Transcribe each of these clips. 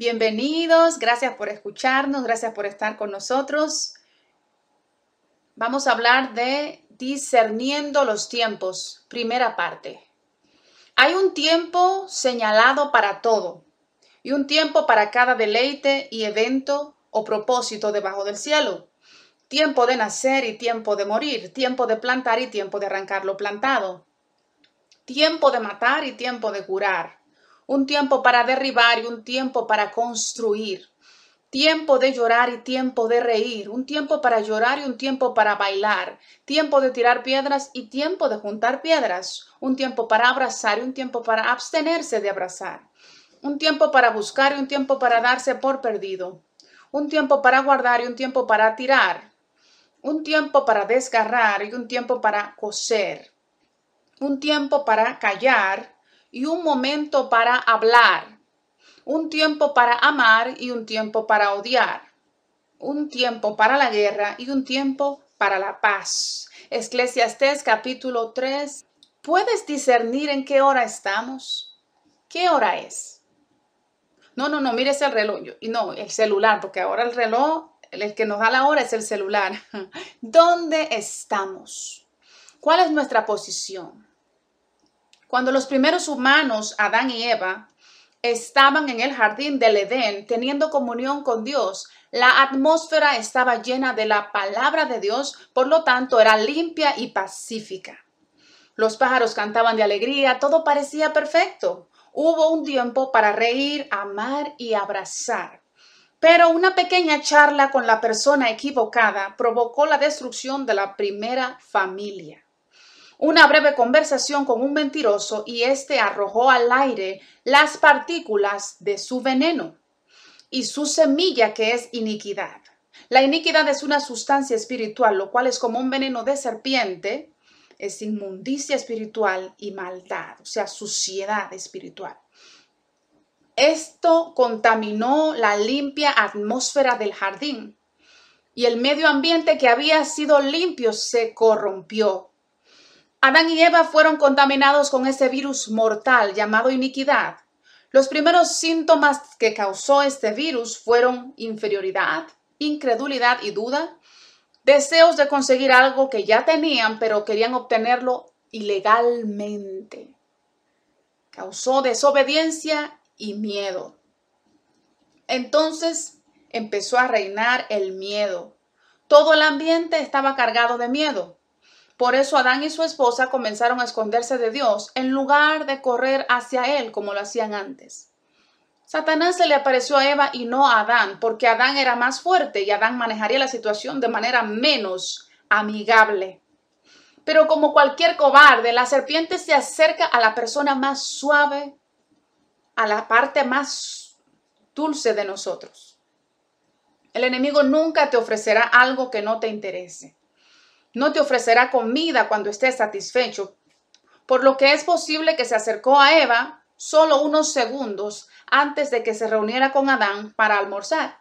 Bienvenidos, gracias por escucharnos, gracias por estar con nosotros. Vamos a hablar de discerniendo los tiempos, primera parte. Hay un tiempo señalado para todo y un tiempo para cada deleite y evento o propósito debajo del cielo. Tiempo de nacer y tiempo de morir, tiempo de plantar y tiempo de arrancar lo plantado. Tiempo de matar y tiempo de curar. Un tiempo para derribar y un tiempo para construir. Tiempo de llorar y tiempo de reír. Un tiempo para llorar y un tiempo para bailar. Tiempo de tirar piedras y tiempo de juntar piedras. Un tiempo para abrazar y un tiempo para abstenerse de abrazar. Un tiempo para buscar y un tiempo para darse por perdido. Un tiempo para guardar y un tiempo para tirar un tiempo para desgarrar y un tiempo para coser, un tiempo para callar y un momento para hablar, un tiempo para amar y un tiempo para odiar, un tiempo para la guerra y un tiempo para la paz. Eclesiastés capítulo 3. ¿Puedes discernir en qué hora estamos? ¿Qué hora es? No, no, no, mires el reloj. Y no, el celular, porque ahora el reloj el que nos da la hora es el celular. ¿Dónde estamos? ¿Cuál es nuestra posición? Cuando los primeros humanos, Adán y Eva, estaban en el jardín del Edén teniendo comunión con Dios, la atmósfera estaba llena de la palabra de Dios, por lo tanto era limpia y pacífica. Los pájaros cantaban de alegría, todo parecía perfecto. Hubo un tiempo para reír, amar y abrazar. Pero una pequeña charla con la persona equivocada provocó la destrucción de la primera familia. Una breve conversación con un mentiroso y éste arrojó al aire las partículas de su veneno y su semilla que es iniquidad. La iniquidad es una sustancia espiritual, lo cual es como un veneno de serpiente, es inmundicia espiritual y maldad, o sea, suciedad espiritual. Esto contaminó la limpia atmósfera del jardín y el medio ambiente que había sido limpio se corrompió. Adán y Eva fueron contaminados con ese virus mortal llamado iniquidad. Los primeros síntomas que causó este virus fueron inferioridad, incredulidad y duda, deseos de conseguir algo que ya tenían pero querían obtenerlo ilegalmente. Causó desobediencia y miedo. Entonces empezó a reinar el miedo. Todo el ambiente estaba cargado de miedo. Por eso Adán y su esposa comenzaron a esconderse de Dios en lugar de correr hacia Él como lo hacían antes. Satanás se le apareció a Eva y no a Adán, porque Adán era más fuerte y Adán manejaría la situación de manera menos amigable. Pero como cualquier cobarde, la serpiente se acerca a la persona más suave a la parte más dulce de nosotros. El enemigo nunca te ofrecerá algo que no te interese. No te ofrecerá comida cuando estés satisfecho, por lo que es posible que se acercó a Eva solo unos segundos antes de que se reuniera con Adán para almorzar.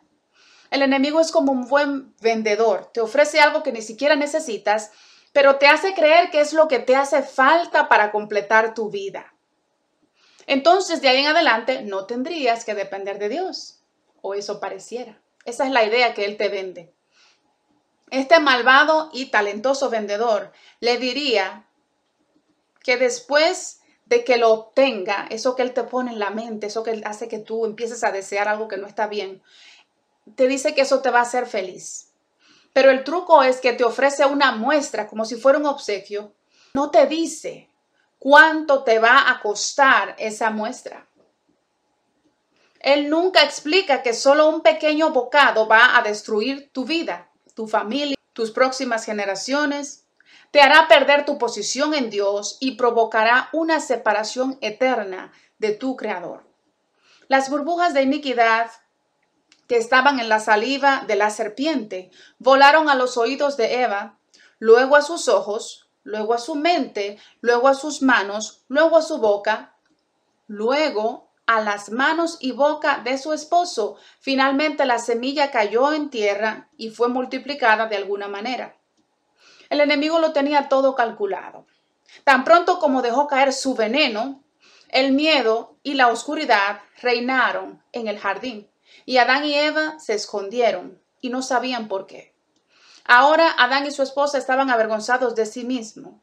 El enemigo es como un buen vendedor, te ofrece algo que ni siquiera necesitas, pero te hace creer que es lo que te hace falta para completar tu vida entonces de ahí en adelante no tendrías que depender de Dios. O eso pareciera. Esa es la idea que Él te vende. Este malvado y talentoso vendedor le diría que después de que lo obtenga, eso que Él te pone en la mente, eso que hace que tú empieces a desear algo que no está bien, te dice que eso te va a hacer feliz. Pero el truco es que te ofrece una muestra como si fuera un obsequio. No te dice cuánto te va a costar esa muestra. Él nunca explica que solo un pequeño bocado va a destruir tu vida, tu familia, tus próximas generaciones, te hará perder tu posición en Dios y provocará una separación eterna de tu Creador. Las burbujas de iniquidad que estaban en la saliva de la serpiente volaron a los oídos de Eva, luego a sus ojos, luego a su mente, luego a sus manos, luego a su boca, luego a las manos y boca de su esposo. Finalmente la semilla cayó en tierra y fue multiplicada de alguna manera. El enemigo lo tenía todo calculado. Tan pronto como dejó caer su veneno, el miedo y la oscuridad reinaron en el jardín. Y Adán y Eva se escondieron y no sabían por qué. Ahora Adán y su esposa estaban avergonzados de sí mismos.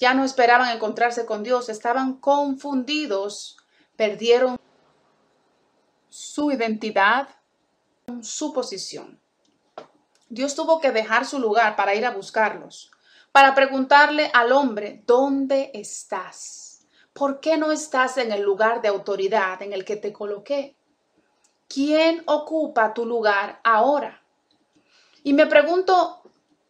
Ya no esperaban encontrarse con Dios, estaban confundidos, perdieron su identidad, su posición. Dios tuvo que dejar su lugar para ir a buscarlos, para preguntarle al hombre, ¿dónde estás? ¿Por qué no estás en el lugar de autoridad en el que te coloqué? ¿Quién ocupa tu lugar ahora? Y me pregunto,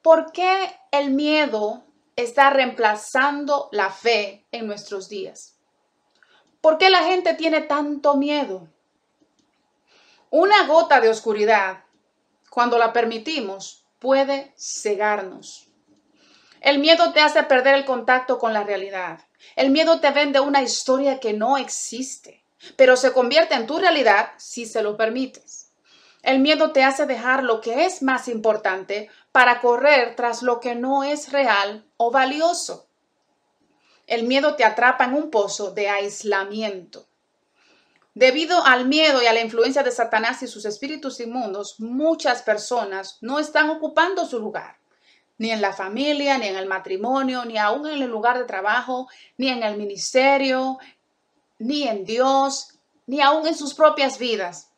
¿por qué el miedo está reemplazando la fe en nuestros días? ¿Por qué la gente tiene tanto miedo? Una gota de oscuridad, cuando la permitimos, puede cegarnos. El miedo te hace perder el contacto con la realidad. El miedo te vende una historia que no existe, pero se convierte en tu realidad si se lo permites. El miedo te hace dejar lo que es más importante para correr tras lo que no es real o valioso. El miedo te atrapa en un pozo de aislamiento. Debido al miedo y a la influencia de Satanás y sus espíritus inmundos, muchas personas no están ocupando su lugar, ni en la familia, ni en el matrimonio, ni aún en el lugar de trabajo, ni en el ministerio, ni en Dios, ni aún en sus propias vidas.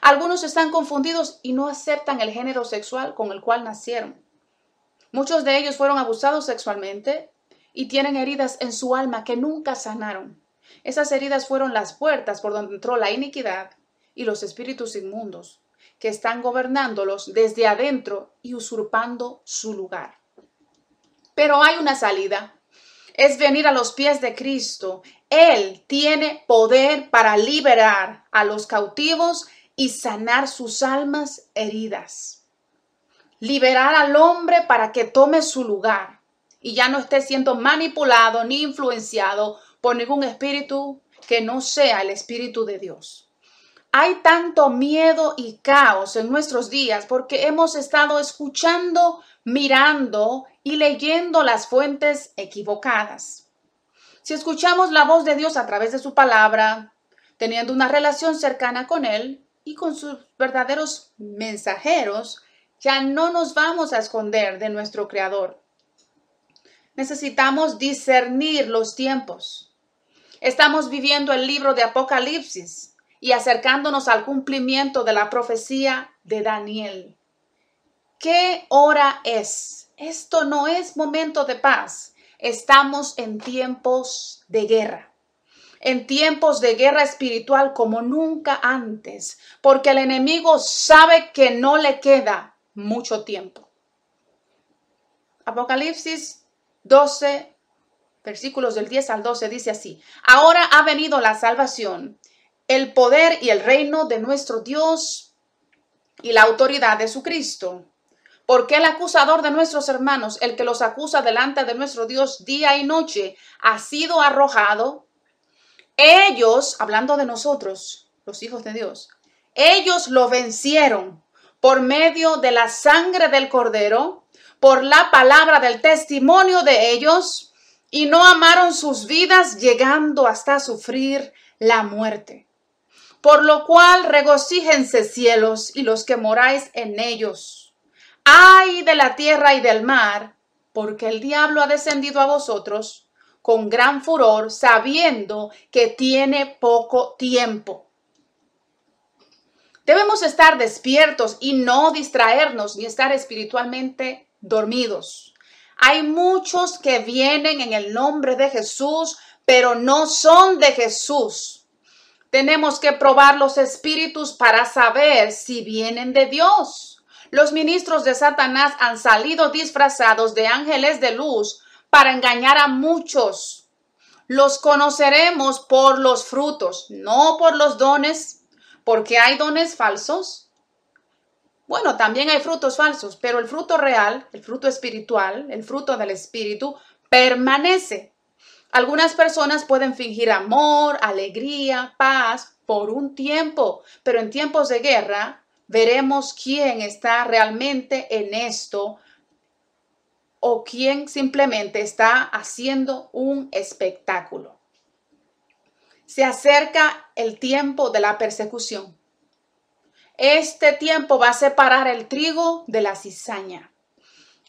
Algunos están confundidos y no aceptan el género sexual con el cual nacieron. Muchos de ellos fueron abusados sexualmente y tienen heridas en su alma que nunca sanaron. Esas heridas fueron las puertas por donde entró la iniquidad y los espíritus inmundos, que están gobernándolos desde adentro y usurpando su lugar. Pero hay una salida. Es venir a los pies de Cristo. Él tiene poder para liberar a los cautivos y sanar sus almas heridas. Liberar al hombre para que tome su lugar y ya no esté siendo manipulado ni influenciado por ningún espíritu que no sea el Espíritu de Dios. Hay tanto miedo y caos en nuestros días porque hemos estado escuchando, mirando y leyendo las fuentes equivocadas. Si escuchamos la voz de Dios a través de su palabra, teniendo una relación cercana con Él y con sus verdaderos mensajeros, ya no nos vamos a esconder de nuestro Creador. Necesitamos discernir los tiempos. Estamos viviendo el libro de Apocalipsis y acercándonos al cumplimiento de la profecía de Daniel. ¿Qué hora es? Esto no es momento de paz. Estamos en tiempos de guerra. En tiempos de guerra espiritual como nunca antes, porque el enemigo sabe que no le queda mucho tiempo. Apocalipsis 12, versículos del 10 al 12 dice así, ahora ha venido la salvación, el poder y el reino de nuestro Dios y la autoridad de su Cristo. Porque el acusador de nuestros hermanos, el que los acusa delante de nuestro Dios día y noche, ha sido arrojado. Ellos, hablando de nosotros, los hijos de Dios, ellos lo vencieron por medio de la sangre del cordero, por la palabra del testimonio de ellos y no amaron sus vidas llegando hasta sufrir la muerte. Por lo cual regocíjense cielos y los que moráis en ellos. Ay de la tierra y del mar, porque el diablo ha descendido a vosotros con gran furor, sabiendo que tiene poco tiempo. Debemos estar despiertos y no distraernos ni estar espiritualmente dormidos. Hay muchos que vienen en el nombre de Jesús, pero no son de Jesús. Tenemos que probar los espíritus para saber si vienen de Dios. Los ministros de Satanás han salido disfrazados de ángeles de luz para engañar a muchos. Los conoceremos por los frutos, no por los dones, porque hay dones falsos bueno, también hay frutos falsos, pero el fruto real, el fruto espiritual, el fruto del espíritu, permanece. Algunas personas pueden fingir amor, alegría, paz por un tiempo, pero en tiempos de guerra veremos quién está realmente en esto o quién simplemente está haciendo un espectáculo. Se acerca el tiempo de la persecución. Este tiempo va a separar el trigo de la cizaña.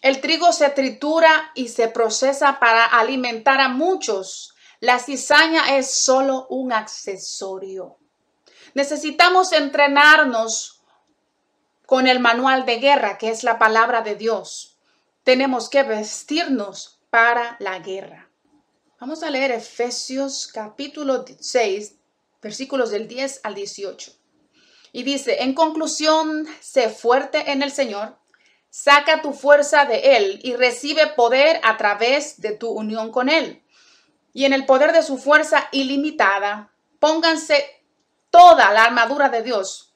El trigo se tritura y se procesa para alimentar a muchos. La cizaña es solo un accesorio. Necesitamos entrenarnos con el manual de guerra, que es la palabra de Dios. Tenemos que vestirnos para la guerra. Vamos a leer Efesios capítulo 6, versículos del 10 al 18. Y dice, en conclusión, sé fuerte en el Señor Saca tu fuerza de Él y recibe poder a través de tu unión con Él. Y en el poder de su fuerza ilimitada, pónganse toda la armadura de Dios,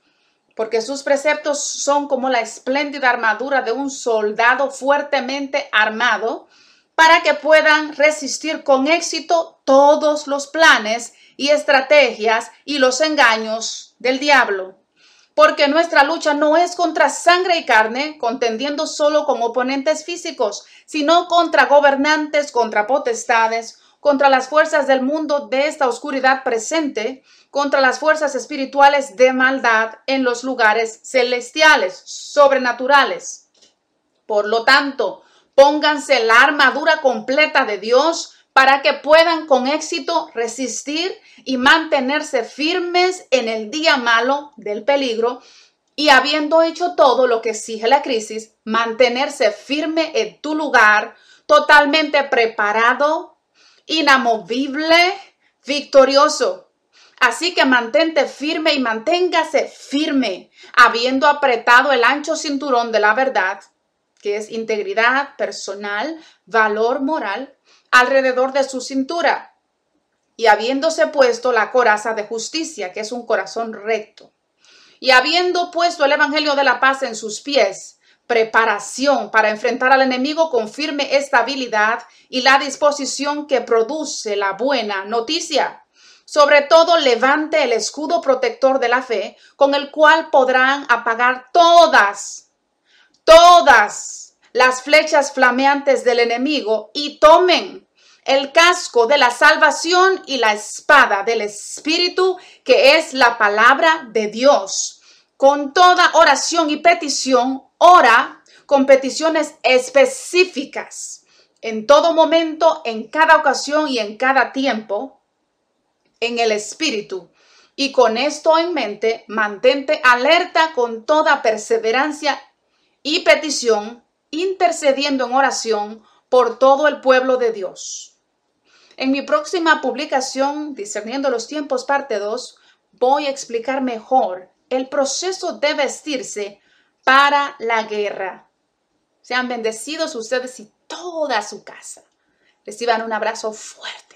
porque sus preceptos son como la espléndida armadura de un soldado fuertemente armado, para que puedan resistir con éxito todos los planes y estrategias y los engaños del diablo porque nuestra lucha no es contra sangre y carne, contendiendo solo con oponentes físicos, sino contra gobernantes, contra potestades, contra las fuerzas del mundo de esta oscuridad presente, contra las fuerzas espirituales de maldad en los lugares celestiales, sobrenaturales. Por lo tanto, pónganse la armadura completa de Dios para que puedan con éxito resistir y mantenerse firmes en el día malo del peligro y habiendo hecho todo lo que exige la crisis, mantenerse firme en tu lugar, totalmente preparado, inamovible, victorioso. Así que mantente firme y manténgase firme, habiendo apretado el ancho cinturón de la verdad, que es integridad personal, valor moral, alrededor de su cintura y habiéndose puesto la coraza de justicia, que es un corazón recto, y habiendo puesto el Evangelio de la paz en sus pies, preparación para enfrentar al enemigo con firme estabilidad y la disposición que produce la buena noticia. Sobre todo levante el escudo protector de la fe, con el cual podrán apagar todas, todas las flechas flameantes del enemigo y tomen el casco de la salvación y la espada del Espíritu, que es la palabra de Dios. Con toda oración y petición, ora con peticiones específicas, en todo momento, en cada ocasión y en cada tiempo, en el Espíritu. Y con esto en mente, mantente alerta con toda perseverancia y petición intercediendo en oración por todo el pueblo de Dios. En mi próxima publicación, Discerniendo los tiempos, parte 2, voy a explicar mejor el proceso de vestirse para la guerra. Sean bendecidos ustedes y toda su casa. Reciban un abrazo fuerte